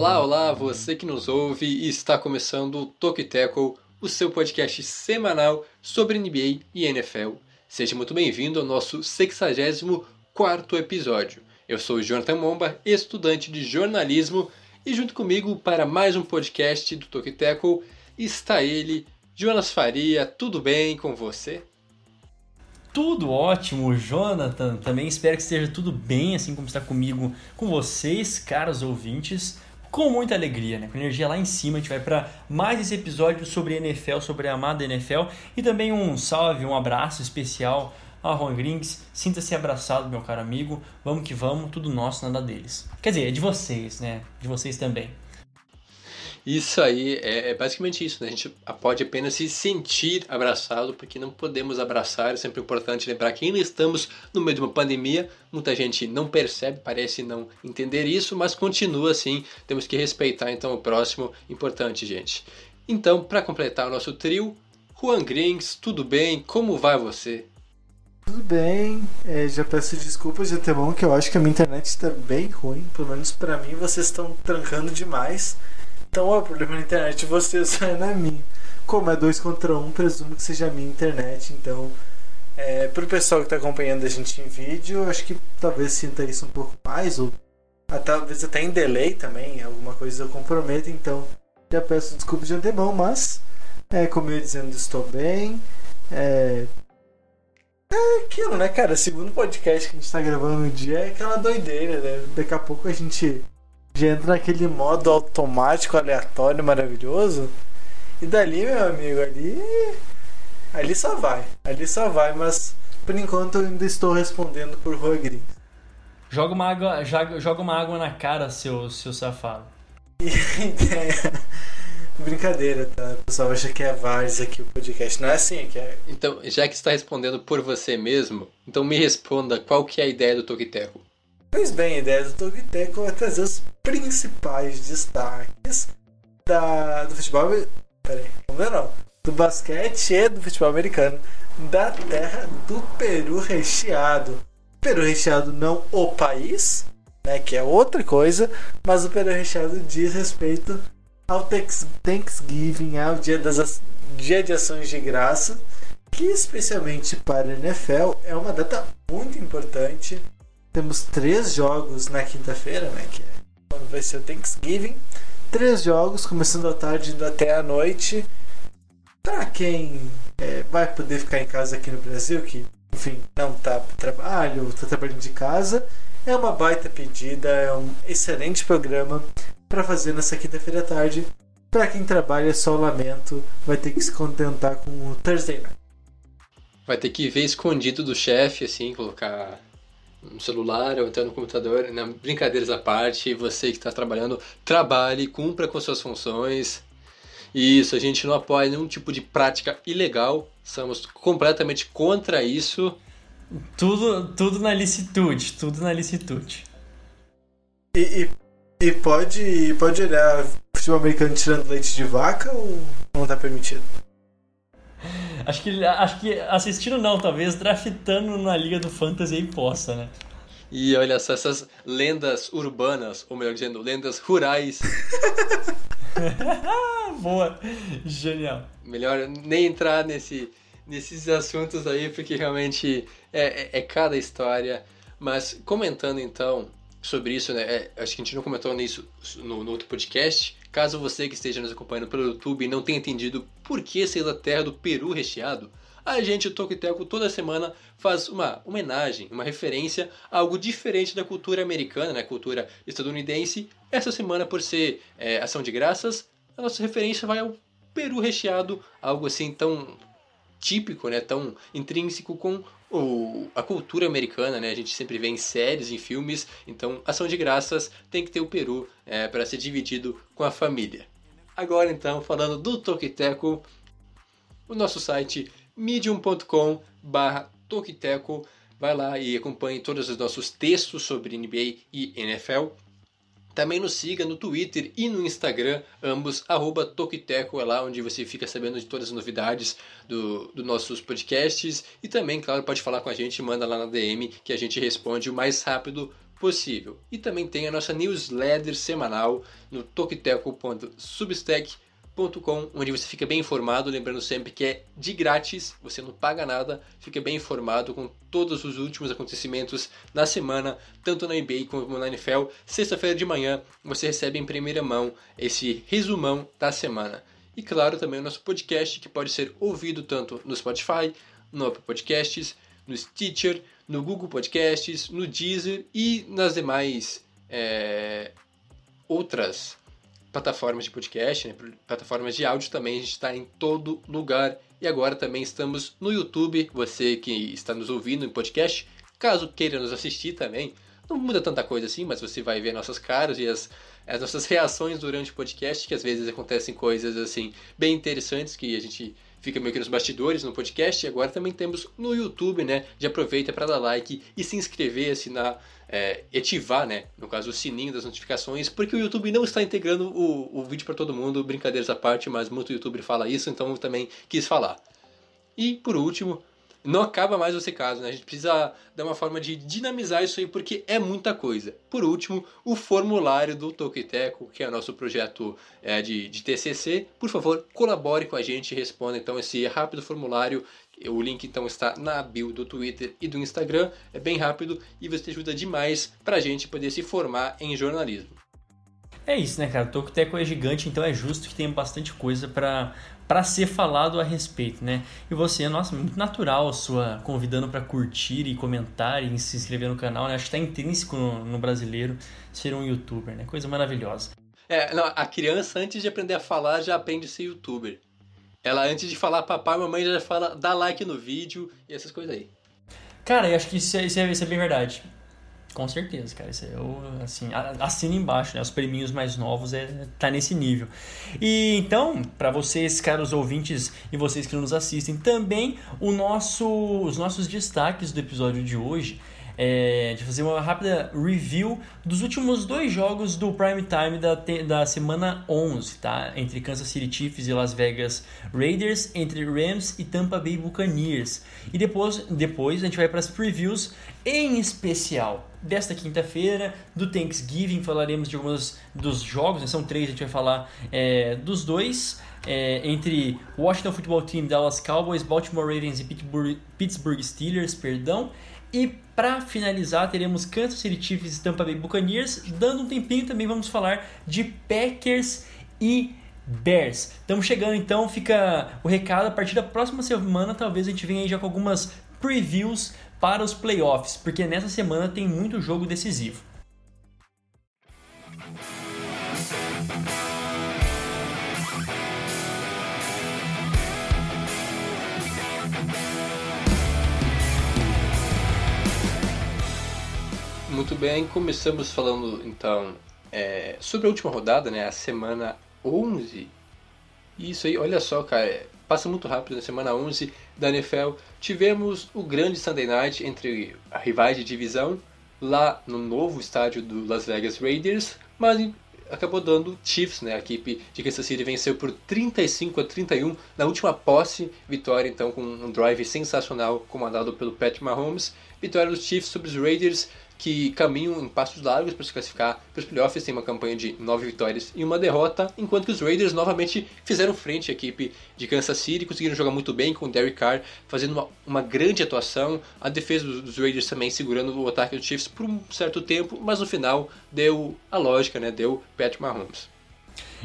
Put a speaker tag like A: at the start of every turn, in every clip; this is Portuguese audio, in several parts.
A: Olá, olá, você que nos ouve e está começando o Toque Tackle, o seu podcast semanal sobre NBA e NFL. Seja muito bem-vindo ao nosso 64 episódio. Eu sou o Jonathan Momba, estudante de jornalismo, e junto comigo para mais um podcast do Toque Tackle está ele, Jonas Faria. Tudo bem com você?
B: Tudo ótimo, Jonathan. Também espero que esteja tudo bem, assim como está comigo, com vocês, caros ouvintes. Com muita alegria, né? Com energia lá em cima, a gente vai para mais esse episódio sobre NFL, sobre a amada NFL. E também um salve, um abraço especial a Ron Grings. Sinta-se abraçado, meu caro amigo. Vamos que vamos, tudo nosso, nada deles. Quer dizer, é de vocês, né? De vocês também.
A: Isso aí é, é, basicamente isso, né? A gente pode apenas se sentir abraçado, porque não podemos abraçar. É sempre importante lembrar que ainda estamos no meio de uma pandemia. Muita gente não percebe, parece não entender isso, mas continua assim. Temos que respeitar então o próximo. Importante, gente. Então, para completar o nosso trio, Juan Grings, tudo bem? Como vai você?
C: Tudo bem, é, já peço desculpas de antemão que eu acho que a minha internet está bem ruim, pelo menos para mim vocês estão trancando demais. Então o problema na internet de vocês é na minha. Como é dois contra um, presumo que seja a minha internet. Então, é, pro pessoal que está acompanhando a gente em vídeo, acho que talvez sinta isso um pouco mais, ou talvez até em delay também, alguma coisa comprometa. Então, já peço desculpas de antemão, mas, é, como eu ia dizendo, estou bem. É, é aquilo, né, cara? Segundo podcast que a gente tá gravando no dia é aquela doideira, né? Daqui a pouco a gente já entra naquele modo automático, aleatório, maravilhoso. E dali, meu amigo, ali. Ali só vai. Ali só vai, mas por enquanto eu ainda estou respondendo por Rodrigues.
B: Joga uma água, joga, uma água na cara, seu, seu safado.
C: Brincadeira, tá? O pessoal acha que é Vars aqui o podcast. Não é assim que é.
A: Então, já que está respondendo por você mesmo, então me responda qual que é a ideia do Toquiteco.
C: Pois bem, a ideia do Toquiteco é trazer os principais destaques da, do futebol. Peraí, vamos ver não. Do basquete e do futebol americano da terra do Peru recheado. Peru recheado não o país, né, que é outra coisa, mas o Peru recheado diz respeito ao Thanksgiving, ao dia, das, dia de ações de graça, que especialmente para a NFL é uma data muito importante. Temos três jogos na quinta-feira, né, que é vai ser o Thanksgiving. Três jogos, começando à tarde indo até à noite. Para quem é, vai poder ficar em casa aqui no Brasil, que enfim não para trabalho, está trabalhando de casa, é uma baita pedida, é um excelente programa para fazer nessa quinta-feira à tarde. Para quem trabalha, só lamento, vai ter que se contentar com o Thursday Night.
A: Vai ter que ver escondido do chefe, assim, colocar no celular ou então no computador. Não, brincadeiras à parte, você que está trabalhando, trabalhe, cumpra com suas funções. Isso, a gente não apoia nenhum tipo de prática ilegal, somos completamente contra isso.
B: Tudo, tudo na licitude, tudo na licitude.
C: E, e, e pode, pode olhar futebol americano tirando leite de vaca ou não está permitido?
B: Acho que, acho que assistindo não, talvez draftando na liga do Fantasy aí possa, né?
A: E olha só, essas lendas urbanas, ou melhor dizendo, lendas rurais.
B: Boa, genial.
A: Melhor nem entrar nesse, nesses assuntos aí, porque realmente é, é, é cada história. Mas comentando então sobre isso, né? É, acho que a gente não comentou nisso no, no outro podcast. Caso você que esteja nos acompanhando pelo YouTube não tenha entendido por que ser da terra do Peru recheado, a gente, o Toquiteco, toda semana faz uma homenagem, uma referência a algo diferente da cultura americana, né, cultura estadunidense. Essa semana, por ser é, ação de graças, a nossa referência vai ao Peru recheado, algo assim tão típico, né, tão intrínseco com o, a cultura americana, né? A gente sempre vê em séries, em filmes, então ação de graças tem que ter o peru é, para ser dividido com a família. Agora então, falando do Tokiteco, o nosso site medium.com barra Tokiteco vai lá e acompanhe todos os nossos textos sobre NBA e NFL. Também nos siga no Twitter e no Instagram, ambos, arroba Tokiteco, é lá onde você fica sabendo de todas as novidades dos do nossos podcasts. E também, claro, pode falar com a gente, manda lá na DM que a gente responde o mais rápido possível. E também tem a nossa newsletter semanal no tokiteco.substack.com onde você fica bem informado, lembrando sempre que é de grátis, você não paga nada, fica bem informado com todos os últimos acontecimentos na semana, tanto na NBA como na NFL. Sexta-feira de manhã você recebe em primeira mão esse resumão da semana. E claro, também o nosso podcast que pode ser ouvido tanto no Spotify, no Apple Podcasts, no Stitcher, no Google Podcasts, no Deezer e nas demais é, outras plataformas de podcast, né, plataformas de áudio também, a gente está em todo lugar. E agora também estamos no YouTube, você que está nos ouvindo em podcast, caso queira nos assistir também, não muda tanta coisa assim, mas você vai ver nossas caras e as, as nossas reações durante o podcast, que às vezes acontecem coisas assim bem interessantes que a gente fica meio que nos bastidores no podcast. E agora também temos no YouTube, né? Já aproveita para dar like e se inscrever, assinar, é, ativar, né? No caso, o sininho das notificações, porque o YouTube não está integrando o, o vídeo para todo mundo, brincadeiras à parte, mas muito YouTube fala isso, então também quis falar. E por último, não acaba mais você caso, né? A gente precisa dar uma forma de dinamizar isso aí porque é muita coisa. Por último, o formulário do Tokiteco, que é o nosso projeto é, de, de TCC. Por favor, colabore com a gente e responda então esse rápido formulário. O link então está na bio do Twitter e do Instagram. É bem rápido e você ajuda demais para a gente poder se formar em jornalismo.
B: É isso, né, cara? O é gigante, então é justo que tenha bastante coisa para para ser falado a respeito, né? E você, nossa, muito natural a sua convidando para curtir e comentar e se inscrever no canal, né? Acho que está intrínseco no, no, brasileiro ser um youtuber, né? Coisa maravilhosa.
A: É, não, a criança antes de aprender a falar já aprende a ser youtuber. Ela antes de falar papai, mamãe já fala dá like no vídeo e essas coisas aí.
B: Cara, eu acho que isso é, isso é, isso é bem verdade. Com certeza, cara. Isso eu, assim, assina embaixo, né? Os preminhos mais novos é, tá nesse nível. E então, para vocês, caros ouvintes e vocês que nos assistem, também o nosso, os nossos destaques do episódio de hoje é, de fazer uma rápida review dos últimos dois jogos do prime time da, da semana 11, tá? Entre Kansas City Chiefs e Las Vegas Raiders, entre Rams e Tampa Bay Buccaneers. E depois, depois a gente vai para as previews, em especial desta quinta-feira, do Thanksgiving, falaremos de alguns dos jogos, né? são três, a gente vai falar é, dos dois. É, entre Washington Football Team, Dallas Cowboys, Baltimore Ravens e Pittsburgh, Steelers, perdão, e para finalizar, teremos Kansas City Chiefs e Tampa Bay Buccaneers. Dando um tempinho também vamos falar de Packers e Bears. Estamos chegando então, fica o recado. A partir da próxima semana, talvez a gente venha aí já com algumas previews para os playoffs, porque nessa semana tem muito jogo decisivo.
A: Muito bem, começamos falando então é, sobre a última rodada, né? A semana 11. Isso aí, olha só, cara, passa muito rápido na semana 11 da NFL. Tivemos o grande Sunday Night entre rivais de divisão lá no novo estádio do Las Vegas Raiders, mas acabou dando Chiefs, né? A equipe de Kansas City venceu por 35 a 31 na última posse, vitória então com um drive sensacional comandado pelo Pat Mahomes. Vitória dos Chiefs sobre os Raiders que caminham em passos largos para se classificar para os playoffs, tem uma campanha de nove vitórias e uma derrota, enquanto que os Raiders novamente fizeram frente à equipe de Kansas City, conseguiram jogar muito bem com o Derek Carr fazendo uma, uma grande atuação, a defesa dos, Raiders também segurando o ataque dos Chiefs por um certo tempo, mas no final deu a lógica, né? deu Pat Mahomes.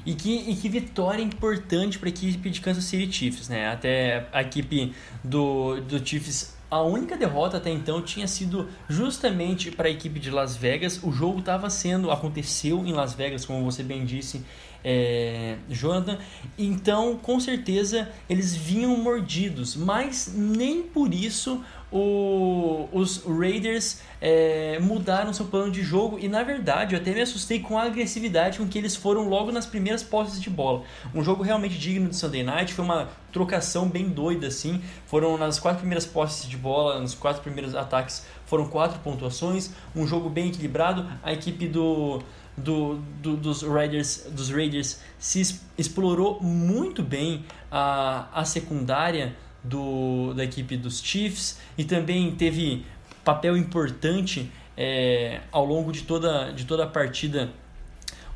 B: E que, e que vitória importante para a equipe de Kansas City Chiefs, né? Até a equipe do, do Chiefs a única derrota até então tinha sido justamente para a equipe de Las Vegas. O jogo estava sendo, aconteceu em Las Vegas, como você bem disse, é, Jonathan. Então, com certeza, eles vinham mordidos, mas nem por isso o, os Raiders é, mudaram seu plano de jogo e na verdade eu até me assustei com a agressividade com que eles foram logo nas primeiras posses de bola. Um jogo realmente digno de Sunday Night, foi uma trocação bem doida assim. Foram nas quatro primeiras posses de bola, nos quatro primeiros ataques, foram quatro pontuações, um jogo bem equilibrado. A equipe do do, do, dos Raiders, dos Raiders se explorou muito bem a, a secundária do, da equipe dos Chiefs e também teve papel importante é, ao longo de toda, de toda a partida.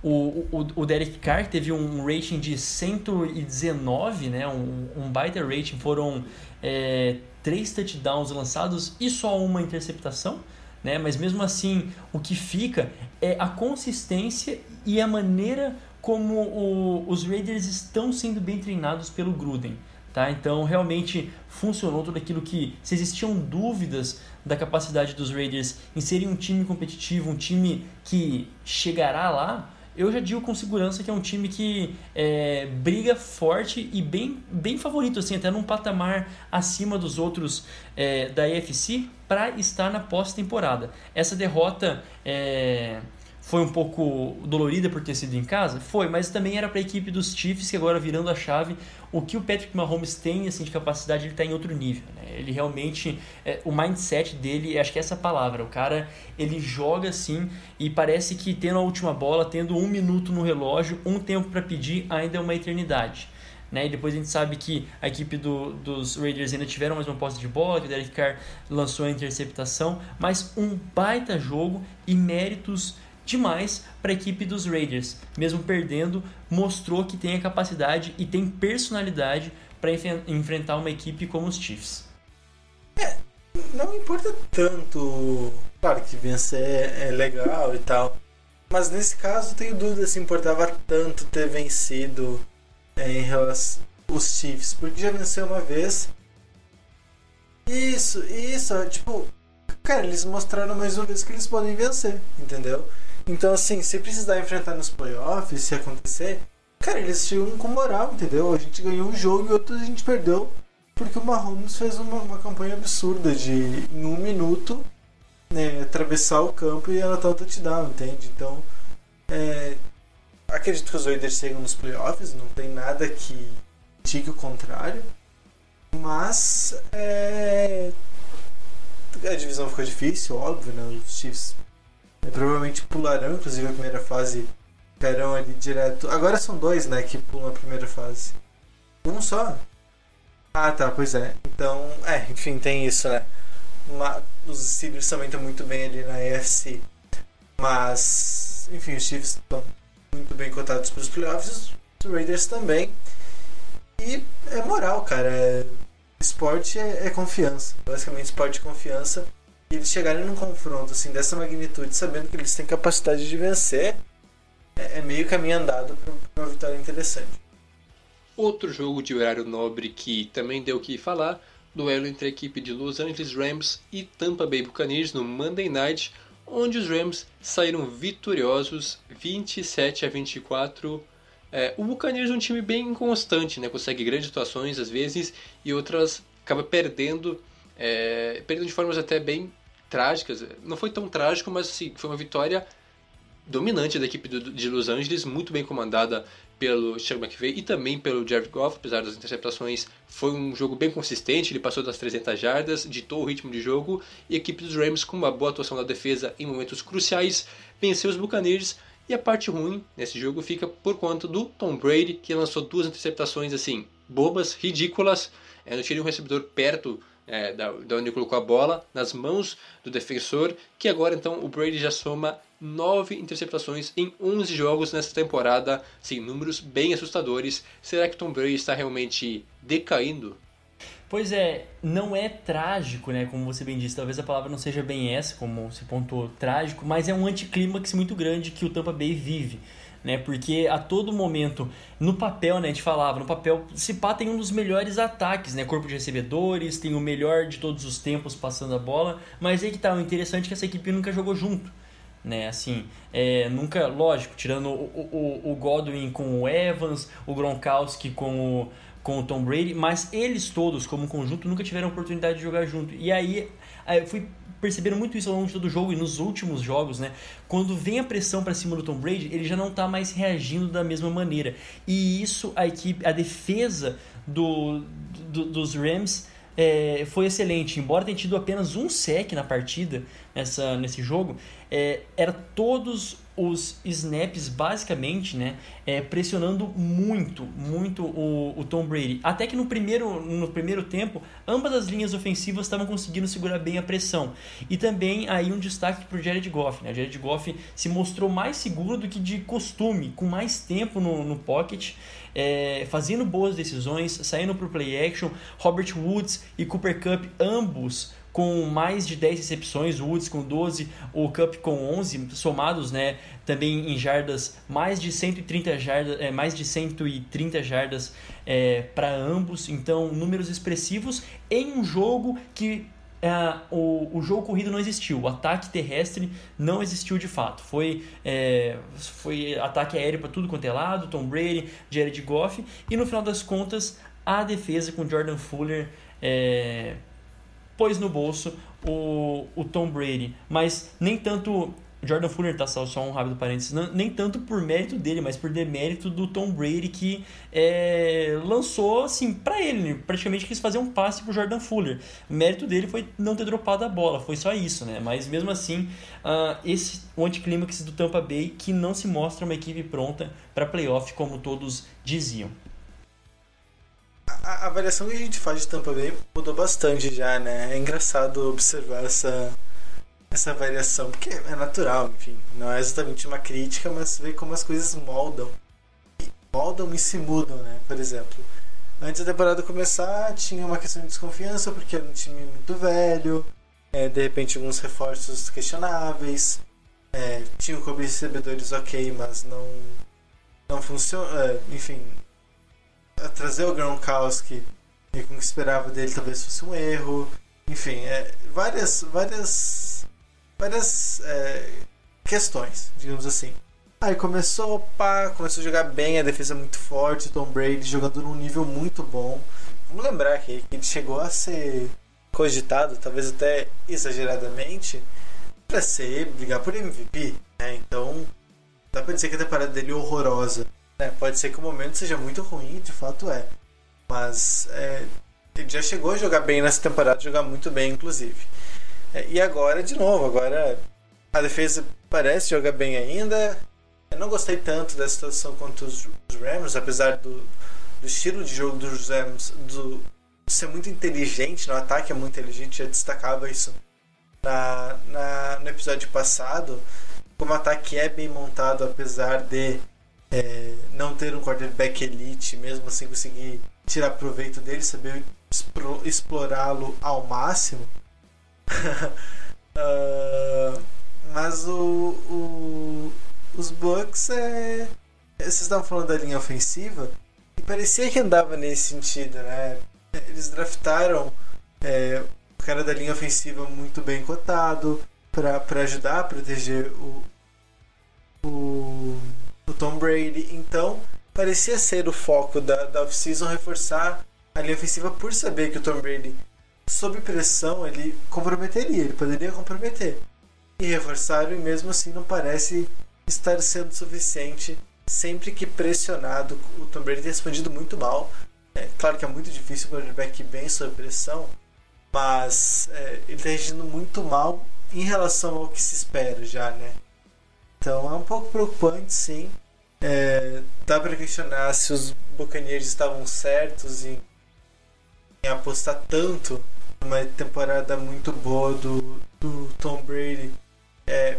B: O, o, o Derek Carr teve um rating de 119, né? um, um baita rating. Foram é, três touchdowns lançados e só uma interceptação. Né? Mas mesmo assim, o que fica é a consistência e a maneira como o, os Raiders estão sendo bem treinados pelo Gruden. Tá? Então realmente funcionou tudo aquilo que, se existiam dúvidas da capacidade dos Raiders em serem um time competitivo, um time que chegará lá, eu já digo com segurança que é um time que é, briga forte e bem, bem favorito, assim, até num patamar acima dos outros é, da EFC para estar na pós-temporada. Essa derrota é, foi um pouco dolorida por ter sido em casa? Foi, mas também era para a equipe dos Chiefs que agora virando a chave, o que o Patrick Mahomes tem assim de capacidade, ele está em outro nível. Né? Ele realmente, é, o mindset dele, acho que é essa palavra, o cara ele joga assim e parece que tendo a última bola, tendo um minuto no relógio, um tempo para pedir ainda é uma eternidade. Né? E depois a gente sabe que a equipe do, dos Raiders ainda tiveram mais uma posse de bola, que o Derek Carr lançou a interceptação, mas um baita jogo e méritos demais para a equipe dos Raiders. Mesmo perdendo, mostrou que tem a capacidade e tem personalidade para enf enfrentar uma equipe como os Chiefs.
C: É, não importa tanto. Claro que vencer é legal e tal. Mas nesse caso tenho dúvida se importava tanto ter vencido é, em relação aos Chiefs, porque já venceu uma vez. Isso, isso, tipo, cara, eles mostraram mais uma vez que eles podem vencer, entendeu? Então, assim, se precisar enfrentar nos playoffs, se acontecer, cara, eles chegam com moral, entendeu? A gente ganhou um jogo e outro a gente perdeu porque o Mahomes fez uma, uma campanha absurda de, em um minuto, né, atravessar o campo e anotar o touchdown, entende? Então, é, acredito que os Raiders chegam nos playoffs, não tem nada que diga o contrário, mas é, a divisão ficou difícil, óbvio, né? Os Chiefs provavelmente pularão, inclusive, a primeira fase. Ficarão ali direto. Agora são dois, né, que pulam a primeira fase. Um só? Ah, tá, pois é. Então, é, enfim, tem isso, né? Uma, os Steelers também estão muito bem ali na AFC. Mas, enfim, os Chiefs estão muito bem cotados para os playoffs. Os Raiders também. E é moral, cara. É, esporte é, é confiança. Basicamente, esporte é confiança. E eles chegarem num confronto assim dessa magnitude, sabendo que eles têm capacidade de vencer, é, é meio caminho andado para uma vitória interessante.
A: Outro jogo de horário nobre que também deu o que falar, duelo entre a equipe de Los Angeles Rams e Tampa Bay Buccaneers no Monday Night, onde os Rams saíram vitoriosos 27 a 24. É, o Buccaneers é um time bem inconstante, né? consegue grandes atuações às vezes e outras acaba perdendo, é, perdendo de formas até bem trágicas. Não foi tão trágico, mas assim, foi uma vitória dominante da equipe de Los Angeles, muito bem comandada pelo Sean McVay e também pelo Jared Goff, apesar das interceptações, foi um jogo bem consistente, ele passou das 300 jardas, ditou o ritmo de jogo e a equipe dos Rams com uma boa atuação da defesa em momentos cruciais venceu os Buccaneers e a parte ruim nesse jogo fica por conta do Tom Brady, que lançou duas interceptações assim, bobas, ridículas, é, não tinha um recebedor perto é, da, da onde colocou a bola nas mãos do defensor, que agora então o Brady já soma 9 interceptações em 11 jogos nessa temporada, sim, números bem assustadores. Será que Tom Brady está realmente decaindo?
B: Pois é, não é trágico, né? Como você bem disse, talvez a palavra não seja bem essa, como se pontuou trágico, mas é um anticlímax muito grande que o Tampa Bay vive né? Porque a todo momento, no papel, né, a gente falava, no papel, se pá tem um dos melhores ataques, né? Corpo de recebedores, tem o melhor de todos os tempos passando a bola, mas aí que tá, o interessante é que essa equipe nunca jogou junto. Né, assim, é, nunca, lógico, tirando o, o, o Godwin com o Evans, o Gronkowski com o, com o Tom Brady, mas eles todos, como conjunto, nunca tiveram oportunidade de jogar junto. E aí eu fui percebendo muito isso ao longo de todo o jogo e nos últimos jogos, né? Quando vem a pressão para cima do Tom Brady, ele já não tá mais reagindo da mesma maneira. E isso a equipe, a defesa do, do dos Rams é, foi excelente. Embora tenha tido apenas um sec na partida, nessa, nesse jogo, é, era todos os snaps basicamente, né, é, pressionando muito, muito o, o, Tom Brady. Até que no primeiro, no primeiro tempo, ambas as linhas ofensivas estavam conseguindo segurar bem a pressão. E também aí um destaque para o Jared Goff. Né? Jared Goff se mostrou mais seguro do que de costume, com mais tempo no, no pocket, é, fazendo boas decisões, saindo para o play action. Robert Woods e Cooper Cup, ambos com mais de 10 recepções, o Woods com 12, o Cup com 11, somados, né, também em jardas, mais de 130 jardas, é, mais de 130 jardas é, para ambos, então números expressivos em um jogo que é, o, o jogo corrido não existiu, o ataque terrestre não existiu de fato. Foi, é, foi ataque aéreo para tudo quanto é lado, Tom Brady, Jared Goff, e no final das contas, a defesa com Jordan Fuller é, pôs no bolso o, o Tom Brady. Mas nem tanto. Jordan Fuller, tá só, só um rápido parênteses, não, nem tanto por mérito dele, mas por demérito do Tom Brady que é, lançou assim para ele, praticamente quis fazer um passe pro Jordan Fuller. O mérito dele foi não ter dropado a bola, foi só isso, né? Mas mesmo assim, uh, esse o anticlímax do Tampa Bay que não se mostra uma equipe pronta para playoff como todos diziam
C: a avaliação que a gente faz de Tampa Bay mudou bastante já, né? É engraçado observar essa, essa variação, porque é natural, enfim. Não é exatamente uma crítica, mas ver como as coisas moldam. Moldam e se mudam, né? Por exemplo, antes da temporada começar, tinha uma questão de desconfiança, porque era um time muito velho, é, de repente alguns reforços questionáveis, é, tinha o clube recebedores ok, mas não, não funciona, é, enfim, trazer o Gronkowski e com o que esperava dele talvez fosse um erro. Enfim, é, várias, várias, várias é, questões, digamos assim. Aí começou, pá, começou a jogar bem, a defesa muito forte, Tom Brady jogando num nível muito bom. Vamos lembrar que ele chegou a ser cogitado, talvez até exageradamente, para ser brigar por MVP. Né? Então, dá pra dizer que a temporada dele é horrorosa. É, pode ser que o momento seja muito ruim, de fato é. Mas é, ele já chegou a jogar bem nessa temporada, jogar muito bem, inclusive. É, e agora, de novo, agora a defesa parece jogar bem ainda. Eu não gostei tanto da situação contra os, os Rams, apesar do, do, estilo de jogo dos Rams do, ser muito inteligente no ataque, é muito inteligente, já destacava isso na, na, no episódio passado. Como o ataque é bem montado, apesar de é, não ter um quarterback elite, mesmo assim conseguir tirar proveito dele, saber explorá-lo ao máximo. uh, mas o, o, os Bucks é. Vocês estavam falando da linha ofensiva e parecia que andava nesse sentido, né? Eles draftaram é, o cara da linha ofensiva muito bem cotado para ajudar a proteger o o Tom Brady. Então, parecia ser o foco da, da off-season reforçar a linha ofensiva por saber que o Tom Brady, sob pressão, ele comprometeria, ele poderia comprometer. E reforçaram, e mesmo assim não parece estar sendo suficiente. Sempre que pressionado, o Tom Brady tem respondido muito mal. É claro que é muito difícil o quarterback bem sob pressão, mas é, ele está reagindo muito mal em relação ao que se espera já, né? Então é um pouco preocupante, sim. É, dá para questionar se os Buccaneers estavam certos em, em, apostar tanto numa temporada muito boa do, do Tom Brady, é,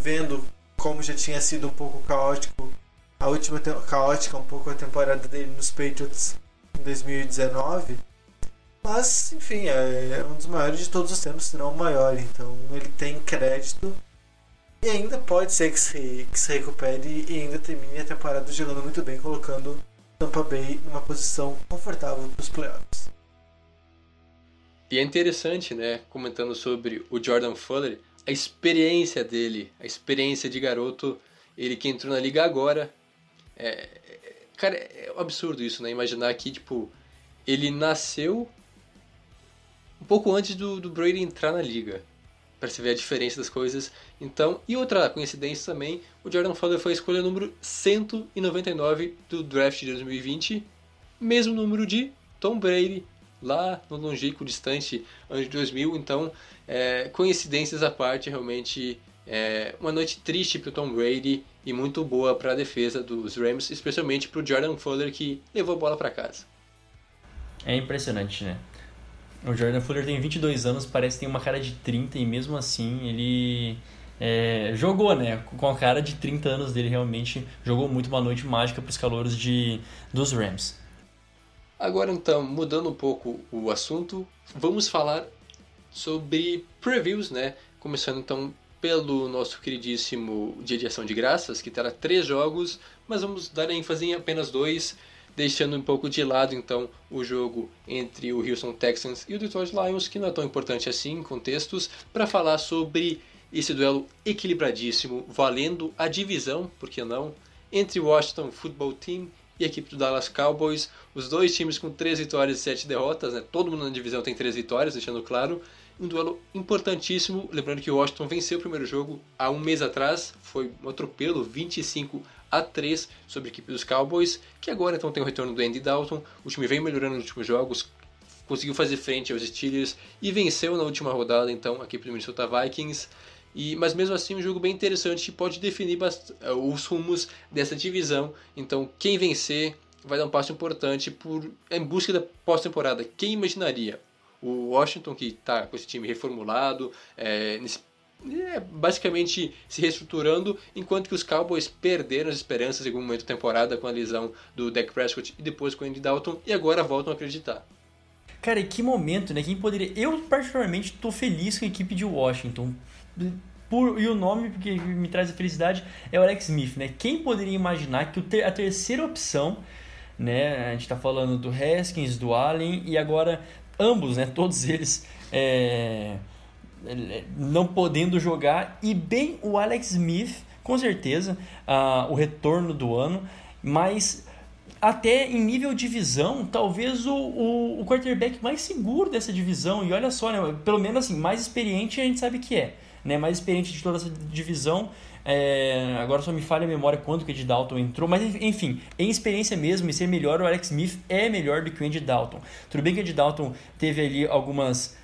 C: vendo como já tinha sido um pouco caótico a última caótica um pouco a temporada dele nos Patriots em 2019. Mas, enfim, é, é um dos maiores de todos os tempos, se não o maior. Então ele tem crédito e ainda pode ser que se, que se recupere e ainda termine a temporada jogando muito bem, colocando Tampa Bay numa posição confortável para os playoffs.
A: E é interessante, né, comentando sobre o Jordan Fuller, a experiência dele, a experiência de garoto, ele que entrou na liga agora, é, Cara, é um absurdo isso, né? Imaginar que, tipo, ele nasceu um pouco antes do, do Brady entrar na liga. Se ver a diferença das coisas. Então, e outra coincidência também, o Jordan Fuller foi a escolha número 199 do draft de 2020, mesmo número de Tom Brady, lá no longínquo distante ano de 2000. Então, é, coincidências à parte, realmente é uma noite triste para o Tom Brady e muito boa para a defesa dos Rams, especialmente para o Jordan Fuller que levou a bola para casa.
B: É impressionante, né? O Jordan Fuller tem 22 anos, parece que tem uma cara de 30 e mesmo assim ele é, jogou, né? Com a cara de 30 anos dele, realmente jogou muito uma noite mágica para os calouros de, dos Rams.
A: Agora então, mudando um pouco o assunto, vamos falar sobre previews, né? Começando então pelo nosso queridíssimo Dia de Ação de Graças, que terá três jogos, mas vamos dar ênfase em apenas dois, deixando um pouco de lado então o jogo entre o Houston Texans e o Detroit Lions, que não é tão importante assim em contextos, para falar sobre esse duelo equilibradíssimo, valendo a divisão, por que não, entre o Washington Football Team e a equipe do Dallas Cowboys, os dois times com três vitórias e sete derrotas, né? todo mundo na divisão tem três vitórias, deixando claro, um duelo importantíssimo, lembrando que o Washington venceu o primeiro jogo há um mês atrás, foi um atropelo 25 a 3 sobre a equipe dos Cowboys, que agora então tem o retorno do Andy Dalton, o time vem melhorando nos últimos jogos, conseguiu fazer frente aos Steelers e venceu na última rodada então a equipe do Minnesota Vikings. E, mas mesmo assim um jogo bem interessante que pode definir eh, os rumos dessa divisão. Então quem vencer vai dar um passo importante por, em busca da pós-temporada. Quem imaginaria? O Washington, que está com esse time reformulado, é, nesse, é, basicamente se reestruturando, enquanto que os Cowboys perderam as esperanças em algum momento da temporada com a lesão do Dak Prescott e depois com o Andy Dalton, e agora voltam a acreditar.
B: Cara, e que momento, né? Quem poderia. Eu, particularmente, estou feliz com a equipe de Washington. Por, e o nome que me traz a felicidade é o Alex Smith, né? Quem poderia imaginar que a terceira opção, né? A gente está falando do Haskins, do Allen e agora ambos, né, todos eles é, não podendo jogar e bem o Alex Smith, com certeza, uh, o retorno do ano, mas até em nível divisão, talvez o, o, o quarterback mais seguro dessa divisão, e olha só, né, pelo menos assim, mais experiente a gente sabe que é, né, mais experiente de toda essa divisão, é, agora só me falha a memória quando que o Dalton entrou, mas enfim, em experiência mesmo, e ser melhor, o Alex Smith é melhor do que o Andy Dalton. Tudo bem que o Dalton teve ali algumas.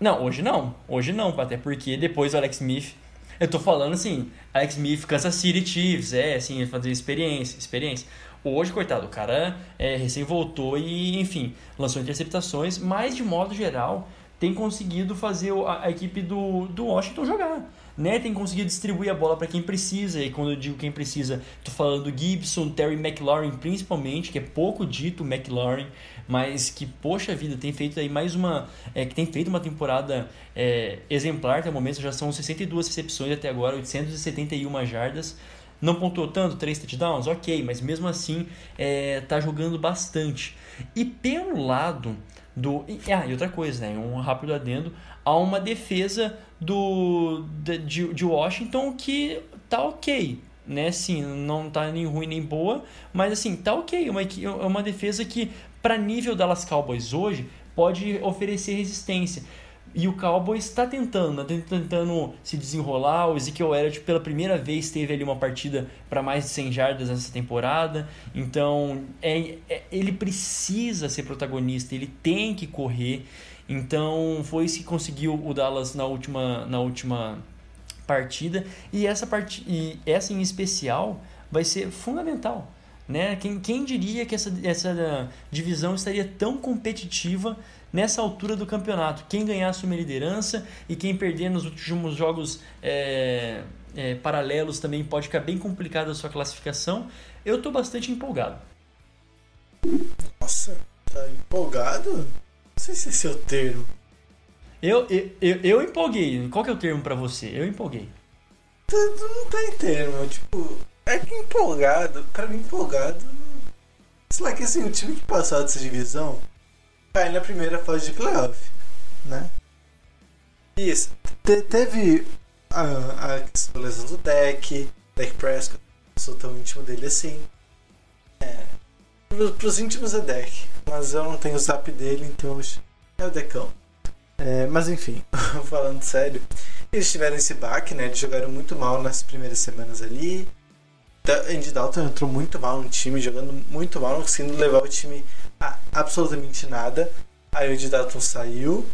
B: Não, hoje não. Hoje não, até porque depois o Alex Smith. Eu tô falando assim, Alex Smith, Kansas City Chiefs, é assim, fazer experiência, experiência. Hoje, coitado, o cara é, recém voltou e, enfim, lançou interceptações, mas de modo geral tem conseguido fazer a, a equipe do, do Washington jogar né, tem conseguido distribuir a bola para quem precisa. E quando eu digo quem precisa, tô falando do Gibson, Terry McLaurin principalmente, que é pouco dito McLaurin, mas que poxa vida tem feito aí mais uma, é, que tem feito uma temporada é, exemplar até o momento. Já são 62 recepções até agora, 871 jardas. Não pontuou tanto, 3 touchdowns? Ok, mas mesmo assim é, tá jogando bastante. E pelo lado do. Ah, e outra coisa, né? Um rápido adendo. Há uma defesa do de, de Washington que tá ok. Né, sim, não tá nem ruim nem boa, mas assim, tá ok. Uma, é uma defesa que, para nível Dallas Cowboys hoje, pode oferecer resistência. E o Cowboys está tentando, tá tentando se desenrolar. O Ezekiel Elliott pela primeira vez teve ali uma partida para mais de 100 jardas nessa temporada. Então, é, é, ele precisa ser protagonista, ele tem que correr. Então, foi isso que conseguiu o Dallas na última, na última partida. E essa, part... e essa em especial vai ser fundamental. Né? Quem, quem diria que essa, essa divisão estaria tão competitiva nessa altura do campeonato. Quem ganhar assume liderança e quem perder nos últimos jogos é, é, paralelos também pode ficar bem complicado a sua classificação. Eu estou bastante empolgado.
C: Nossa, tá empolgado? Sei se esse é o termo.
B: Eu, eu, eu, eu empolguei. Qual que é o termo para você? Eu empolguei.
C: Não tem termo, tipo, é que empolgado, pra mim empolgado. Sei lá, que assim, o time que passou dessa divisão cai na primeira fase de playoff, né? Isso. Te, teve a, a lesão do deck, deck Prescott, não sou tão íntimo dele assim. É, pro, pros íntimos é deck. Mas eu não tenho o zap dele, então é o decão. É, mas enfim, falando sério, eles tiveram esse baque, né? Eles jogaram muito mal nas primeiras semanas ali. Andy Dalton entrou muito mal no time, jogando muito mal, não conseguindo levar o time a absolutamente nada. Aí o Andy Dalton saiu.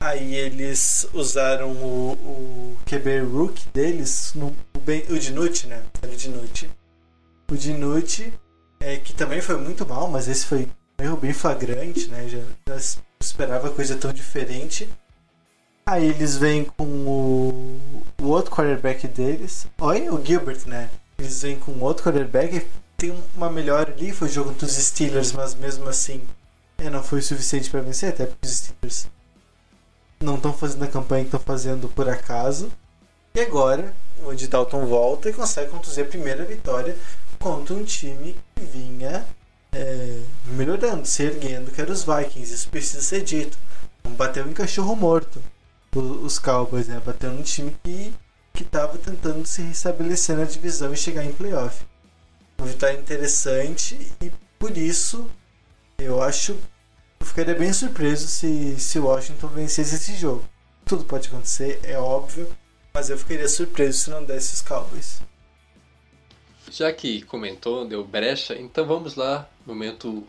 C: Aí eles usaram o, o QB Rook deles, no, o, ben, o Dinucci, né? Era o Dinucci. O Dinucci, é, que também foi muito mal, mas esse foi um erro bem flagrante, né? Já, já esperava coisa tão diferente. Aí eles vêm com o, o outro quarterback deles. Olha o Gilbert, né? Eles vêm com outro quarterback. Tem uma melhor ali, foi o jogo dos Steelers, mas mesmo assim é, não foi o suficiente para vencer, até porque os Steelers não estão fazendo a campanha que estão fazendo por acaso. E agora o Dalton volta e consegue conduzir a primeira vitória contra um time que vinha é, melhorando, se erguendo, que era os Vikings. Isso precisa ser dito. Bateu em cachorro morto os Cowboys, né? Bateu num time que que tentando se restabelecer na divisão e chegar em playoff. Uma vitória interessante e por isso eu acho eu ficaria bem surpreso se, se Washington vencesse esse jogo. Tudo pode acontecer, é óbvio, mas eu ficaria surpreso se não desse os Cowboys.
A: Já que comentou, deu brecha, então vamos lá, momento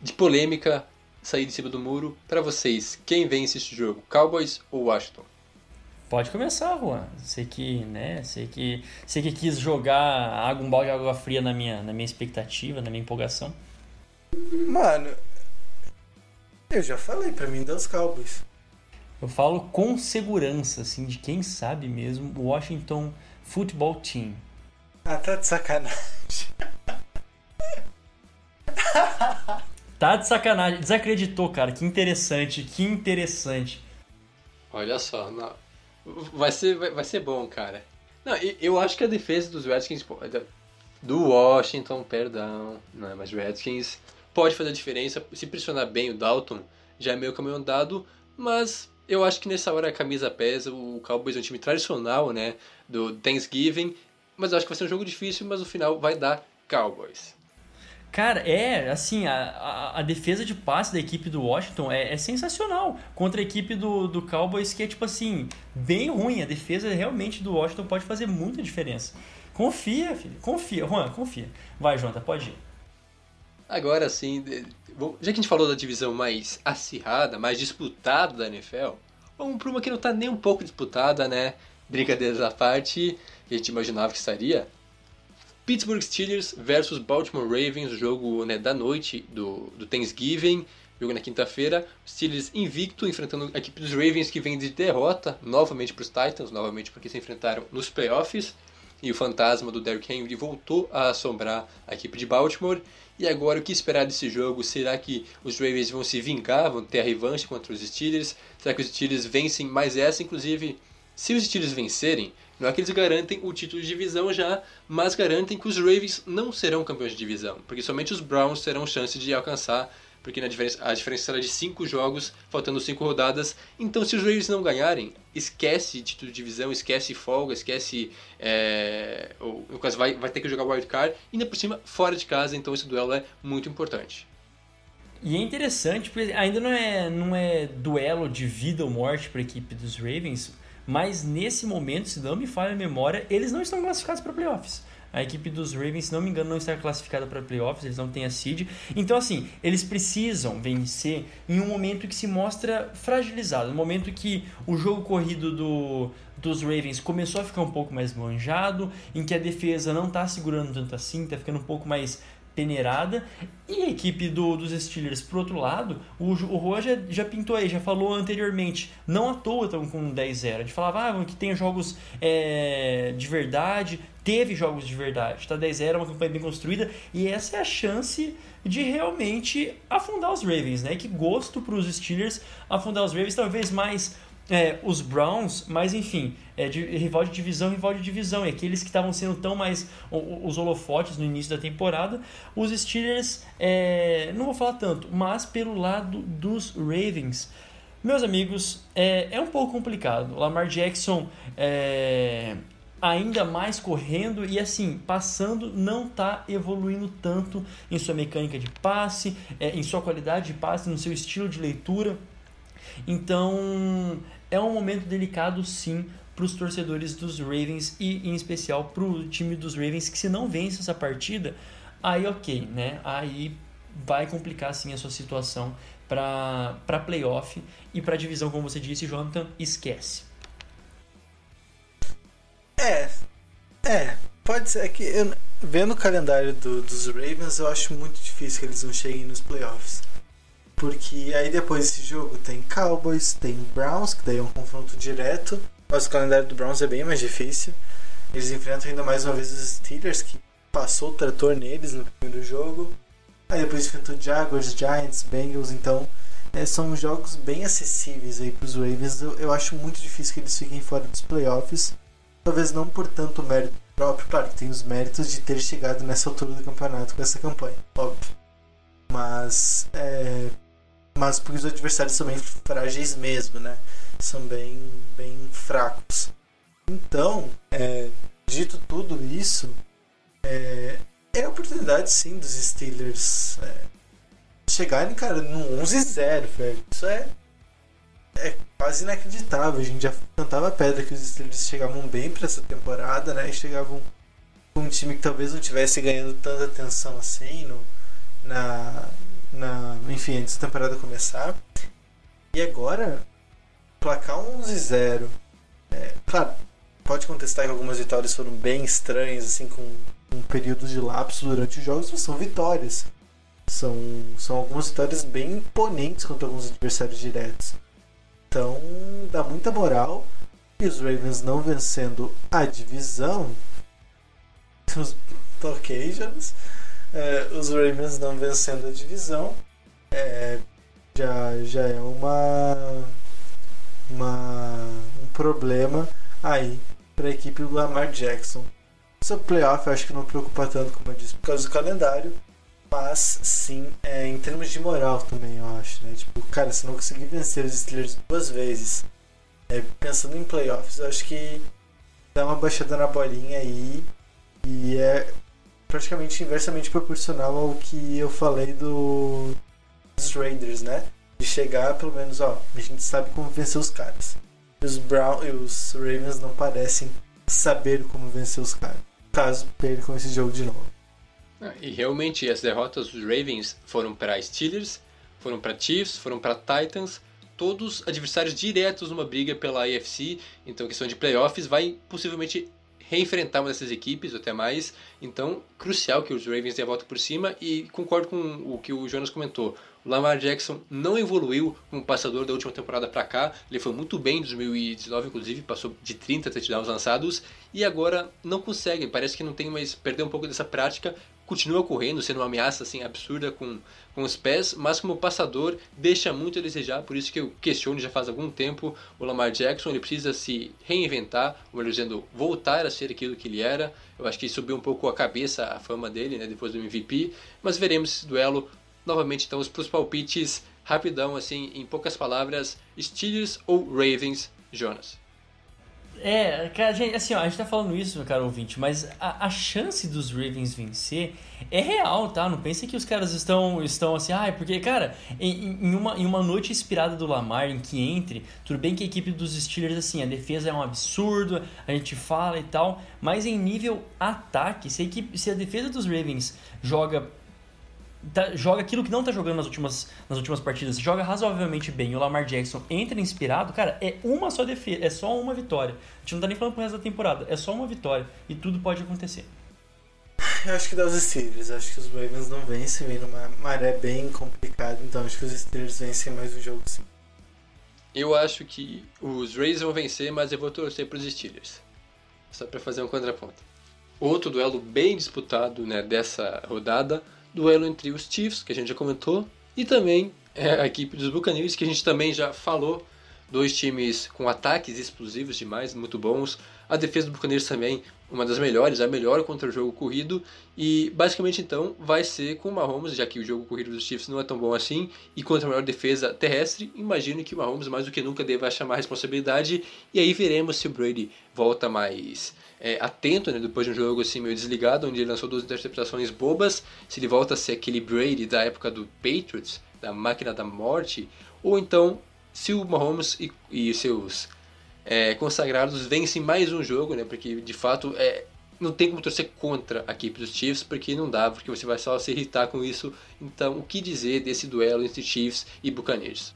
A: de polêmica, sair de cima do muro. Para vocês, quem vence esse jogo, Cowboys ou Washington?
B: Pode começar, Juan. Sei que, né? Sei que, sei que quis jogar água, um balde de água fria na minha, na minha expectativa, na minha empolgação.
C: Mano, eu já falei para mim dos Cowboys.
B: Eu falo com segurança, assim, de quem sabe mesmo, o Washington Football Team.
C: Ah, tá de sacanagem.
B: Tá de sacanagem. Desacreditou, cara. Que interessante, que interessante.
A: Olha só, não. Vai ser, vai, vai ser bom, cara. Não, eu acho que a defesa dos Redskins, do Washington, perdão, não é mais Redskins, pode fazer a diferença. Se pressionar bem o Dalton, já é meio caminho andado, mas eu acho que nessa hora a camisa pesa. O Cowboys é um time tradicional, né, do Thanksgiving, mas eu acho que vai ser um jogo difícil, mas no final vai dar Cowboys.
B: Cara, é, assim, a, a, a, defesa de passe da equipe do Washington é, é, sensacional contra a equipe do, do Cowboys, que é, tipo assim, bem ruim. A defesa realmente do Washington pode fazer muita diferença. Confia, filho, confia. Juan, confia. Vai, Jonathan, pode ir.
A: Agora sim, já que a gente falou da divisão mais acirrada, mais disputada da NFL, vamos para uma que não está nem um pouco disputada, né? Brincadeiras à parte, a gente imaginava que estaria. Pittsburgh Steelers versus Baltimore Ravens, o jogo né, da noite do, do Thanksgiving, jogo na quinta-feira. Steelers invicto, enfrentando a equipe dos Ravens que vem de derrota novamente para os Titans, novamente porque se enfrentaram nos playoffs. E o fantasma do Derrick Henry voltou a assombrar a equipe de Baltimore. E agora o que esperar desse jogo? Será que os Ravens vão se vingar, vão ter a revanche contra os Steelers? Será que os Steelers vencem mais essa? Inclusive, se os Steelers vencerem, não é que eles garantem o título de divisão já, mas garantem que os Ravens não serão campeões de divisão, porque somente os Browns terão chance de alcançar, porque na diferença, a diferença será de 5 jogos, faltando 5 rodadas. Então, se os Ravens não ganharem, esquece título de divisão, esquece folga, esquece. É, ou, no caso, vai, vai ter que jogar wild card, e ainda por cima, fora de casa, então esse duelo é muito importante.
B: E é interessante, porque ainda não é, não é duelo de vida ou morte para a equipe dos Ravens mas nesse momento, se não me falha a memória, eles não estão classificados para playoffs. A equipe dos Ravens, se não me engano, não está classificada para playoffs, eles não têm a seed. Então, assim, eles precisam vencer em um momento que se mostra fragilizado, no momento que o jogo corrido do, dos Ravens começou a ficar um pouco mais manjado, em que a defesa não está segurando tanto assim, está ficando um pouco mais peneirada. E a equipe do, dos Steelers, por outro lado, o, o Juan já, já pintou aí, já falou anteriormente, não à toa estão com 10-0. A gente falava ah, que tem jogos é, de verdade, teve jogos de verdade, tá 10-0, uma campanha bem construída, e essa é a chance de realmente afundar os Ravens, né? Que gosto para os Steelers afundar os Ravens, talvez mais é, os Browns, mas enfim, é, de, rival de divisão, rival de divisão, e aqueles que estavam sendo tão mais os holofotes no início da temporada, os Steelers, é, não vou falar tanto, mas pelo lado dos Ravens, meus amigos, é, é um pouco complicado. O Lamar Jackson é, ainda mais correndo e assim, passando não tá evoluindo tanto em sua mecânica de passe, é, em sua qualidade de passe, no seu estilo de leitura. Então é um momento delicado sim para os torcedores dos Ravens e em especial para o time dos Ravens que se não vence essa partida, aí ok, né? Aí vai complicar sim a sua situação para playoff e para divisão, como você disse, Jonathan, esquece.
C: É, é, pode ser que eu, vendo o calendário do, dos Ravens, eu acho muito difícil que eles não cheguem nos playoffs. Porque aí depois desse jogo tem Cowboys, tem Browns, que daí é um confronto direto, mas o calendário do Browns é bem mais difícil. Eles enfrentam ainda mais uma vez os Steelers, que passou o trator neles no primeiro jogo. Aí depois enfrentou Jaguars, Giants, Bengals, então é, são jogos bem acessíveis aí para os Ravens. Eu, eu acho muito difícil que eles fiquem fora dos playoffs. Talvez não por tanto mérito próprio, claro que tem os méritos de ter chegado nessa altura do campeonato com essa campanha, óbvio. Mas, é, mas porque os adversários são bem frágeis mesmo, né? São bem, bem fracos. Então, é, dito tudo isso, é, é a oportunidade sim dos Steelers é, chegarem, cara, no 11-0, velho. Isso é é quase inacreditável. A gente já cantava pedra que os Steelers chegavam bem para essa temporada, né? E chegavam com um time que talvez não tivesse ganhando tanta atenção assim no, na, na, enfim, antes da temporada começar. E agora, placar 11-0. É, claro, pode contestar que algumas vitórias foram bem estranhas, assim, com um período de lapso durante os jogos, mas são vitórias. São, são algumas vitórias bem imponentes contra alguns adversários diretos. Então dá muita moral. E os Ravens não vencendo a divisão. Os Caucasians. É, os Ravens não vencendo a divisão. É, já, já é uma, uma um problema aí para a equipe do Lamar Jackson. Sobre playoff, acho que não preocupa tanto, como eu disse, por causa do calendário. Mas sim, é, em termos de moral também, eu acho, né? Tipo, cara, se não conseguir vencer os Steelers duas vezes, é, pensando em playoffs, eu acho que dá uma baixada na bolinha aí e é praticamente inversamente proporcional ao que eu falei do, dos Raiders, né? De chegar, pelo menos, ó, a gente sabe como vencer os caras. E os, Brown, e os Ravens não parecem saber como vencer os caras. Caso percam esse jogo de novo.
A: Ah, e realmente as derrotas dos Ravens foram para Steelers, foram para Chiefs, foram para Titans, todos adversários diretos numa briga pela AFC. Então, questão de playoffs vai possivelmente reenfrentar uma dessas equipes, até mais. Então, crucial que os Ravens dêem a volta por cima. E concordo com o que o Jonas comentou. O Lamar Jackson não evoluiu como passador da última temporada para cá. Ele foi muito bem em 2019, inclusive, passou de 30 touchdowns lançados. E agora não consegue, parece que não tem mais. Perdeu um pouco dessa prática continua correndo, sendo uma ameaça assim absurda com, com os pés, mas como passador deixa muito a desejar, por isso que eu questiono já faz algum tempo o Lamar Jackson, ele precisa se reinventar, ou melhor dizendo, voltar a ser aquilo que ele era. Eu acho que subiu um pouco a cabeça a fama dele, né, depois do MVP, mas veremos esse duelo novamente então os palpites rapidão assim, em poucas palavras, Steelers ou Ravens, Jonas.
B: É, cara, gente, assim, ó, a gente tá falando isso, cara ouvinte, mas a, a, chance dos Ravens vencer é real, tá? Não pense que os caras estão, estão assim, ah, porque, cara, em, em, uma, em uma noite inspirada do Lamar, em que entre, tudo bem que a equipe dos Steelers, assim, a defesa é um absurdo, a gente fala e tal, mas em nível ataque, se a, equipe, se a defesa dos Ravens joga tá, joga aquilo que não tá jogando nas últimas, nas últimas partidas, joga razoavelmente bem, o Lamar Jackson entra inspirado, cara, é uma só defesa, é só uma vitória. A gente não tá nem falando pro resto da temporada, é só uma vitória e tudo pode acontecer.
C: Eu acho que dá os Steelers, acho que os Ravens não vencem, vem numa maré bem complicada, então acho que os Steelers vencem mais um jogo sim.
A: Eu acho que os Rays vão vencer, mas eu vou torcer para os Steelers. Só para fazer um contraponto. Outro duelo bem disputado né, dessa rodada duelo entre os Chiefs, que a gente já comentou, e também é, a equipe dos Buccaneers, que a gente também já falou. Dois times com ataques explosivos demais, muito bons. A defesa do Buccaneers também, uma das melhores, a melhor contra o jogo corrido. E basicamente então vai ser com o Mahomes, já que o jogo corrido dos Chiefs não é tão bom assim, e contra a melhor defesa terrestre, imagino que o Mahomes mais do que nunca deva chamar a responsabilidade. E aí veremos se o Brady volta mais é, atento, né, depois de um jogo assim meio desligado, onde ele lançou duas interceptações bobas, se ele volta a ser aquele Brady da época do Patriots, da máquina da morte, ou então se o Mahomes e, e seus é, consagrados vencem mais um jogo, né, porque de fato é, não tem como torcer contra a equipe dos Chiefs, porque não dá, porque você vai só se irritar com isso. Então, o que dizer desse duelo entre Chiefs e Buccaneers?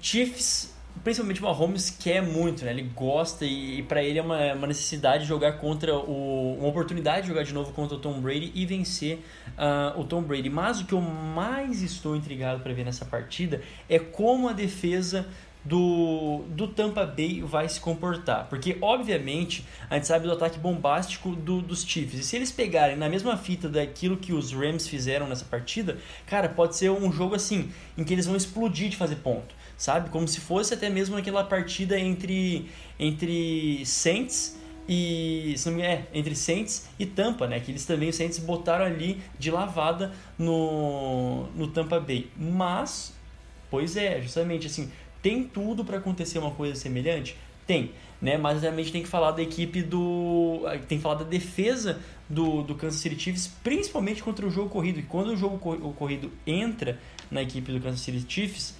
B: Chiefs principalmente o Mahomes quer muito, né? Ele gosta e, e para ele é uma, uma, necessidade de jogar contra o. uma oportunidade de jogar de novo contra o Tom Brady e vencer uh, o Tom Brady. Mas o que eu mais estou intrigado para ver nessa partida é como a defesa do, do Tampa Bay vai se comportar. Porque, obviamente, a gente sabe do ataque bombástico do, dos Chiefs. E se eles pegarem na mesma fita daquilo que os Rams fizeram nessa partida, cara, pode ser um jogo assim, em que eles vão explodir de fazer ponto sabe? Como se fosse até mesmo aquela partida entre, entre Saints e se não me é, entre Saints e Tampa, né? Que eles também os Saints botaram ali de lavada no, no Tampa Bay. Mas, pois é, justamente assim, tem tudo para acontecer uma coisa semelhante? Tem, né? Mas realmente tem que falar da equipe do. Tem que falar da defesa do, do Kansas City Chiefs, principalmente contra o jogo corrido. E quando o jogo corrido entra na equipe do Kansas City Chiefs,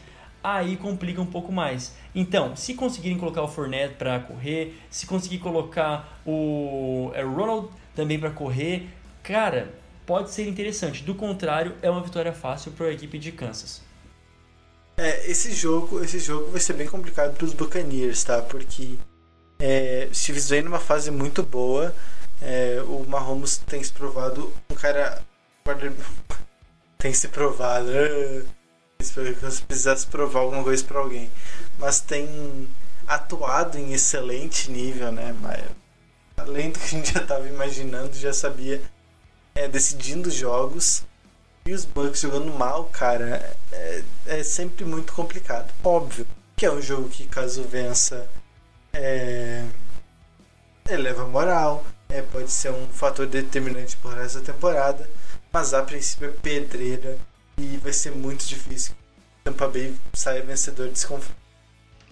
B: aí complica um pouco mais. Então, se conseguirem colocar o Fournette para correr, se conseguir colocar o é, Ronald também para correr, cara, pode ser interessante. Do contrário, é uma vitória fácil para a equipe de Kansas.
C: É, esse jogo, esse jogo vai ser bem complicado para os Buccaneers, tá? Porque é, o Chiefs vem numa fase muito boa. É, o Mahomes tem se provado um cara tem se provado se precisasse provar alguma coisa para alguém. Mas tem atuado em excelente nível, né? Além do que a gente já estava imaginando, já sabia é, decidindo jogos. E os Bucks jogando mal, cara, é, é, sempre muito complicado. Óbvio que é um jogo que, caso vença, é, eleva moral, é, pode ser um fator determinante por essa temporada, mas a princípio é pedreira e vai ser muito difícil Tampa Bay sair vencedor desse confronto.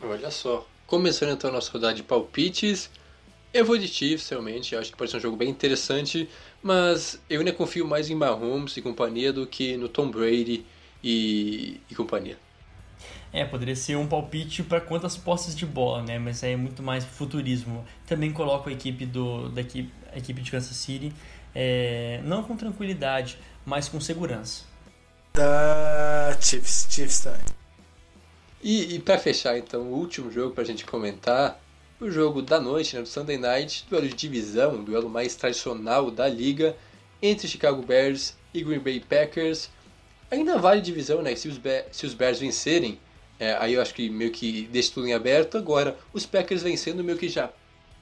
A: Olha só. Começando então a nossa rodada de palpites. Eu vou de Chiefs, realmente. Acho que pode ser um jogo bem interessante. Mas eu ainda confio mais em Mahomes e companhia do que no Tom Brady e, e companhia.
B: É, poderia ser um palpite para quantas posses de bola, né? Mas aí é muito mais futurismo. Também coloco a equipe do da equipe, a equipe de Kansas City é, não com tranquilidade, mas com segurança
C: da Chiefs. Chiefs também.
A: E, e para fechar, então, o último jogo para a gente comentar, o jogo da noite, né, do Sunday Night, duelo de divisão, duelo mais tradicional da liga, entre Chicago Bears e Green Bay Packers. Ainda vale divisão, né? Se os, se os Bears vencerem, é, aí eu acho que meio que deixa tudo em aberto. Agora, os Packers vencendo meio que já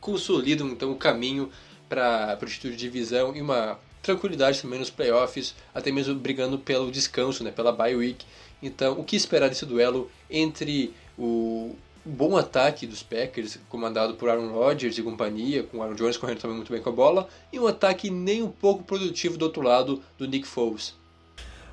A: consolidam então o caminho para o título de divisão e uma tranquilidade também nos playoffs, até mesmo brigando pelo descanso, né, pela bye week. Então, o que esperar desse duelo entre o bom ataque dos Packers, comandado por Aaron Rodgers e companhia, com Aaron Jones correndo também muito bem com a bola, e um ataque nem um pouco produtivo do outro lado do Nick Foles.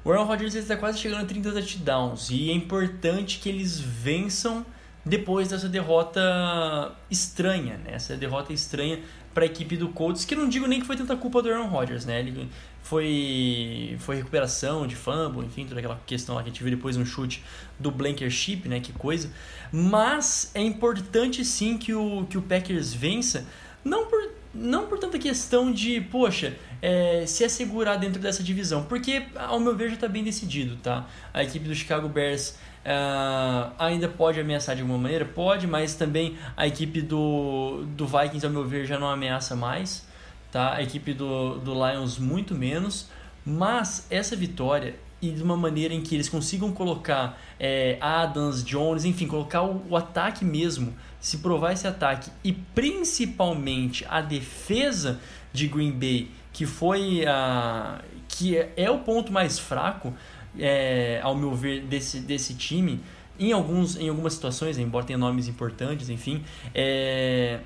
B: O Aaron Rodgers está quase chegando a 30 touchdowns e é importante que eles vençam depois dessa derrota estranha, né? essa derrota estranha para a equipe do Colts, que não digo nem que foi tanta culpa do Aaron Rodgers, né? Ele foi, foi recuperação de fumble, enfim, toda aquela questão lá que a gente viu depois no chute do Blankership, né? Que coisa. Mas é importante sim que o, que o Packers vença, não por, não por tanta questão de, poxa, é, se assegurar dentro dessa divisão, porque ao meu ver já está bem decidido, tá? A equipe do Chicago Bears Uh, ainda pode ameaçar de alguma maneira? Pode, mas também a equipe do, do Vikings, ao meu ver, já não ameaça mais. Tá? A equipe do, do Lions, muito menos. Mas essa vitória, e de uma maneira em que eles consigam colocar é, Adams, Jones, enfim, colocar o, o ataque mesmo, se provar esse ataque, e principalmente a defesa de Green Bay, que foi a. que é, é o ponto mais fraco é, ao meu ver, desse, desse time, em, alguns, em algumas situações, embora tenha nomes importantes, enfim, é,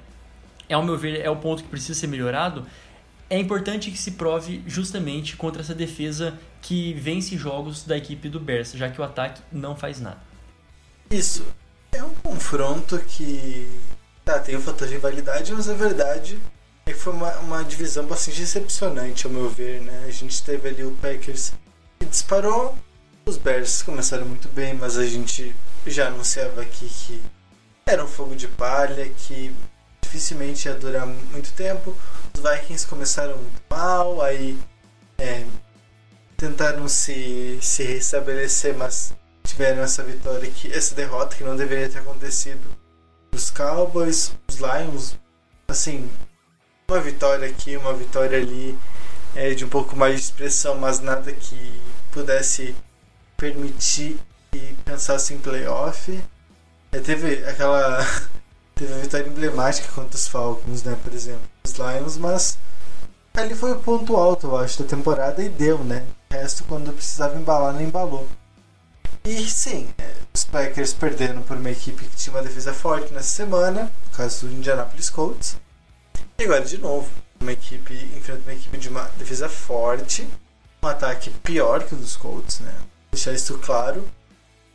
B: é, ao meu ver, é o ponto que precisa ser melhorado. É importante que se prove justamente contra essa defesa que vence jogos da equipe do Bears, já que o ataque não faz nada.
C: Isso. É um confronto que tá, tem o um fator de rivalidade, mas a verdade é é que foi uma, uma divisão bastante decepcionante, ao meu ver, né? A gente teve ali o Packers que disparou, os Bears começaram muito bem, mas a gente já anunciava aqui que era um fogo de palha, que dificilmente ia durar muito tempo. Os Vikings começaram muito mal, aí é, tentaram se, se restabelecer, mas tiveram essa vitória que essa derrota que não deveria ter acontecido. Os Cowboys, os Lions, assim, uma vitória aqui, uma vitória ali, é, de um pouco mais de expressão, mas nada que pudesse permitir e pensasse em playoff. É, teve aquela teve a vitória emblemática contra os Falcons, né, por exemplo, os Lions, mas ali foi o ponto alto, eu acho, da temporada e deu, né? O resto, quando precisava embalar, não embalou. E sim, é, os Packers perderam por uma equipe que tinha uma defesa forte nessa semana, no caso do Indianapolis Colts. E agora, de novo, uma equipe enfrenta uma equipe de uma defesa forte, um ataque pior que o dos Colts, né? Deixar isso claro.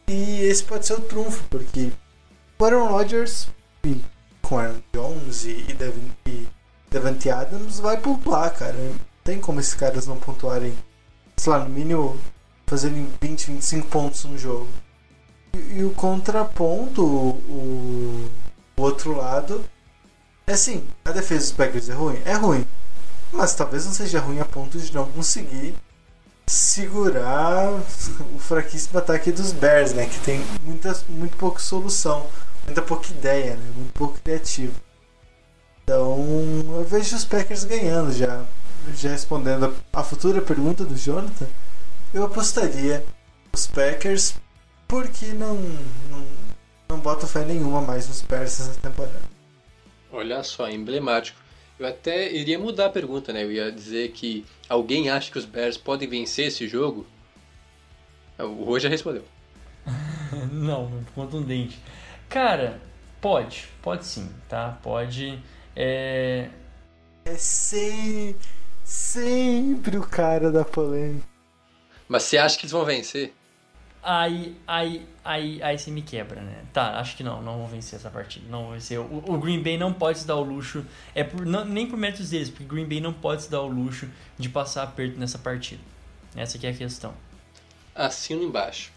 C: E esse pode ser o trunfo, porque o Aaron Rodgers com Aaron Jones e, Devin, e Adams vai pontuar, cara. Não tem como esses caras não pontuarem, sei lá, no mínimo fazerem 20, 25 pontos no jogo. E, e o contraponto, o, o outro lado, é assim, a defesa dos Packers é ruim? É ruim. Mas talvez não seja ruim a ponto de não conseguir segurar o fraquíssimo ataque dos Bears, né? Que tem muita, muito pouca solução, muita pouca ideia, né? Muito pouco criativo. Então eu vejo os Packers ganhando já. Já respondendo a futura pergunta do Jonathan, eu apostaria os Packers porque não, não, não boto fé nenhuma mais nos Bears essa temporada.
A: Olha só, emblemático. Eu até iria mudar a pergunta, né? Eu ia dizer que alguém acha que os Bears podem vencer esse jogo? O Rô já respondeu.
B: não, contundente. Cara, pode, pode sim, tá? Pode. É.
C: É sempre, sempre o cara da polêmica.
A: Mas você acha que eles vão vencer?
B: aí, aí, aí, aí você me quebra, né? Tá, acho que não, não vão vencer essa partida. Não vão vencer. O, o Green Bay não pode se dar o luxo, é por, não, nem por méritos deles, porque o Green Bay não pode se dar o luxo de passar aperto nessa partida. Essa aqui é a questão.
A: Assino embaixo.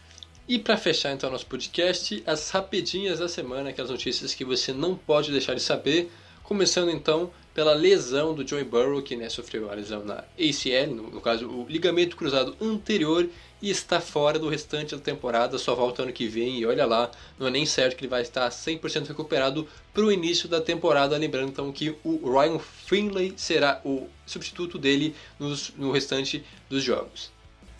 A: E para fechar então nosso podcast, as rapidinhas da semana, aquelas notícias que você não pode deixar de saber. Começando então pela lesão do Joey Burrow, que né, sofreu a lesão na ACL, no, no caso o ligamento cruzado anterior, e está fora do restante da temporada, só volta ano que vem. E olha lá, não é nem certo que ele vai estar 100% recuperado para o início da temporada. Lembrando então que o Ryan Finley será o substituto dele nos, no restante dos jogos.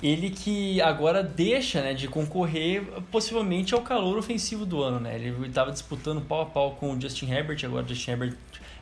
B: Ele que agora deixa né, de concorrer possivelmente ao calor ofensivo do ano. Né? Ele estava disputando pau a pau com o Justin Herbert, agora o Justin Herbert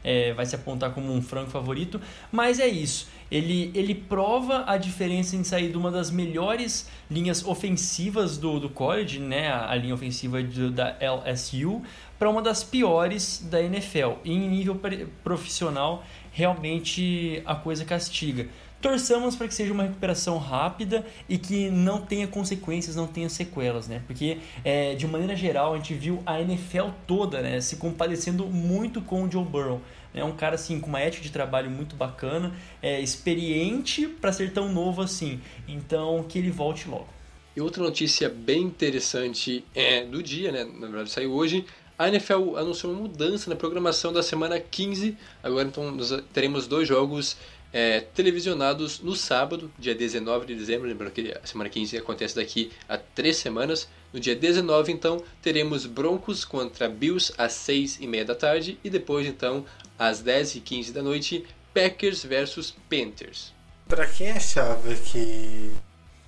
B: é, vai se apontar como um franco favorito, mas é isso. Ele, ele prova a diferença em sair de uma das melhores linhas ofensivas do, do college, né, a, a linha ofensiva do, da LSU, para uma das piores da NFL. E em nível profissional, realmente a coisa castiga. Torçamos para que seja uma recuperação rápida e que não tenha consequências, não tenha sequelas, né? Porque, é, de maneira geral, a gente viu a NFL toda né, se compadecendo muito com o Joe Burrow. É um cara assim com uma ética de trabalho muito bacana, é experiente para ser tão novo assim. Então, que ele volte logo.
A: E outra notícia bem interessante é do dia, né? Na verdade, saiu hoje. A NFL anunciou uma mudança na programação da semana 15. Agora, então, teremos dois jogos é, televisionados no sábado, dia 19 de dezembro. Lembrando que a semana 15 acontece daqui a três semanas. No dia 19, então, teremos Broncos contra Bills às 6 e meia da tarde. E depois, então, às 10 e 15 da noite, Packers versus Panthers.
C: Para quem achava que,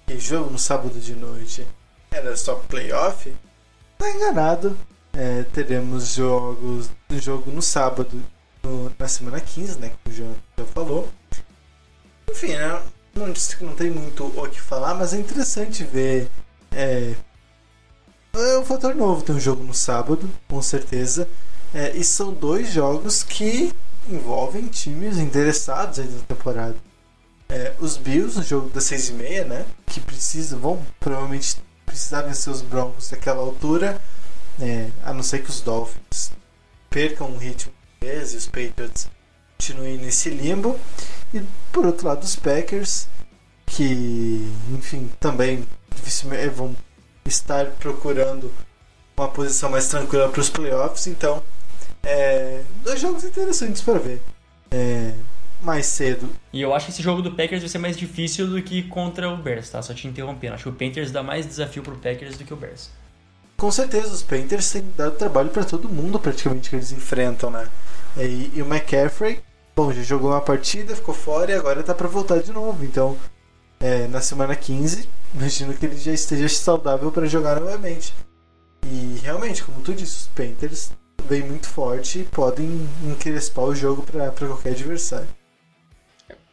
C: que jogo no sábado de noite era só playoff, tá enganado. É, teremos jogos, jogo no sábado, no, na semana 15, né? Que o João já falou. Enfim, né, não, não tem muito o que falar, mas é interessante ver. É, é um fator novo ter um jogo no sábado, com certeza. É, e são dois jogos que envolvem times interessados aí na temporada. É, os Bills, no jogo das seis e meia, né? Que precisam, vão provavelmente precisar vencer os Broncos daquela altura. É, a não ser que os Dolphins percam um ritmo e os Patriots continuem nesse limbo. E por outro lado, os Packers, que, enfim, também dificilmente vão estar procurando uma posição mais tranquila para os playoffs. Então, é, dois jogos interessantes para ver. É, mais cedo.
B: E eu acho que esse jogo do Packers vai ser mais difícil do que contra o Bears, tá? Só te interrompendo. Acho que o Panthers dá mais desafio pro Packers do que o Bears.
C: Com certeza, os Panthers têm dado trabalho para todo mundo praticamente que eles enfrentam, né? E, e, o McCaffrey, bom, já jogou uma partida, ficou fora e agora tá para voltar de novo. Então, é, na semana 15, imagino que ele já esteja saudável para jogar novamente. E realmente, como tu disse, os Panthers vêm muito forte e podem encrespar o jogo para qualquer adversário.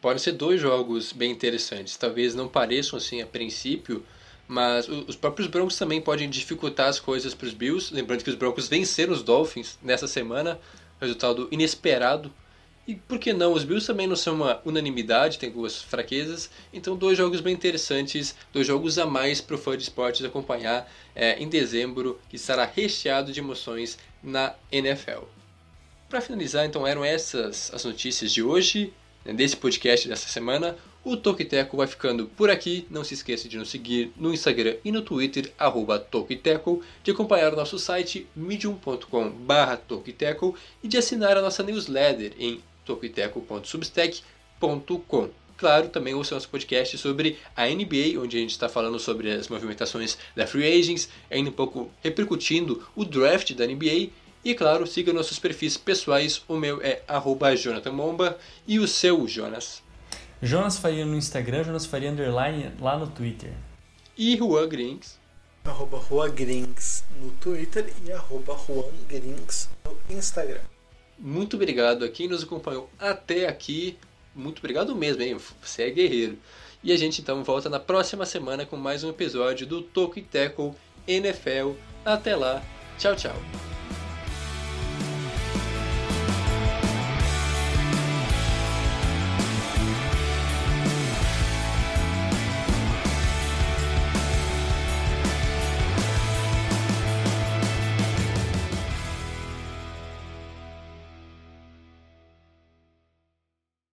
A: Podem ser dois jogos bem interessantes. Talvez não pareçam assim a princípio, mas os próprios Broncos também podem dificultar as coisas para os Bills. Lembrando que os Broncos venceram os Dolphins nessa semana, resultado inesperado. E por que não? Os Bills também não são uma unanimidade, tem duas fraquezas. Então, dois jogos bem interessantes, dois jogos a mais para o fã de esportes acompanhar é, em dezembro, que estará recheado de emoções na NFL. Para finalizar, então, eram essas as notícias de hoje, né, desse podcast dessa semana. O Tokiteco vai ficando por aqui. Não se esqueça de nos seguir no Instagram e no Twitter, arroba Tokiteco, de acompanhar o nosso site medium.com.br e de assinar a nossa newsletter em tokiteco.substack.com. Claro, também ouça nosso podcast sobre a NBA, onde a gente está falando sobre as movimentações da Free Agents, ainda um pouco repercutindo o draft da NBA e claro, siga nossos perfis pessoais. O meu é @jonathanmomba e o seu, Jonas.
B: Jonas Faria no Instagram, Jonas Faria Underline lá no Twitter.
A: E Juan Grinks.
C: Arroba Juan Grinks no Twitter e arroba Juan Grinks no Instagram.
A: Muito obrigado a quem nos acompanhou até aqui. Muito obrigado mesmo, hein? Você é guerreiro. E a gente então volta na próxima semana com mais um episódio do Toco e Tackle NFL. Até lá. Tchau, tchau.